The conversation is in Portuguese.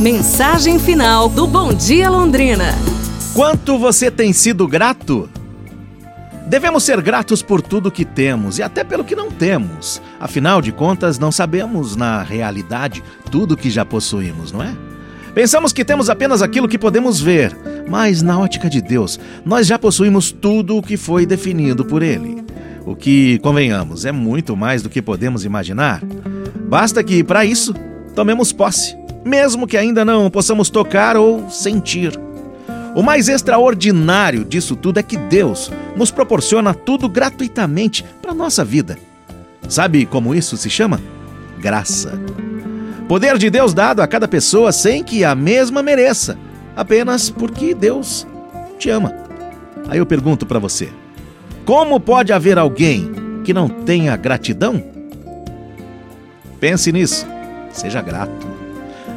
Mensagem final do Bom Dia Londrina. Quanto você tem sido grato? Devemos ser gratos por tudo que temos e até pelo que não temos. Afinal de contas, não sabemos, na realidade, tudo que já possuímos, não é? Pensamos que temos apenas aquilo que podemos ver, mas na ótica de Deus, nós já possuímos tudo o que foi definido por Ele. O que, convenhamos, é muito mais do que podemos imaginar. Basta que, para isso, tomemos posse, mesmo que ainda não possamos tocar ou sentir. O mais extraordinário disso tudo é que Deus nos proporciona tudo gratuitamente para nossa vida. Sabe como isso se chama? Graça. Poder de Deus dado a cada pessoa sem que a mesma mereça, apenas porque Deus te ama. Aí eu pergunto para você: como pode haver alguém que não tenha gratidão? Pense nisso, seja grato.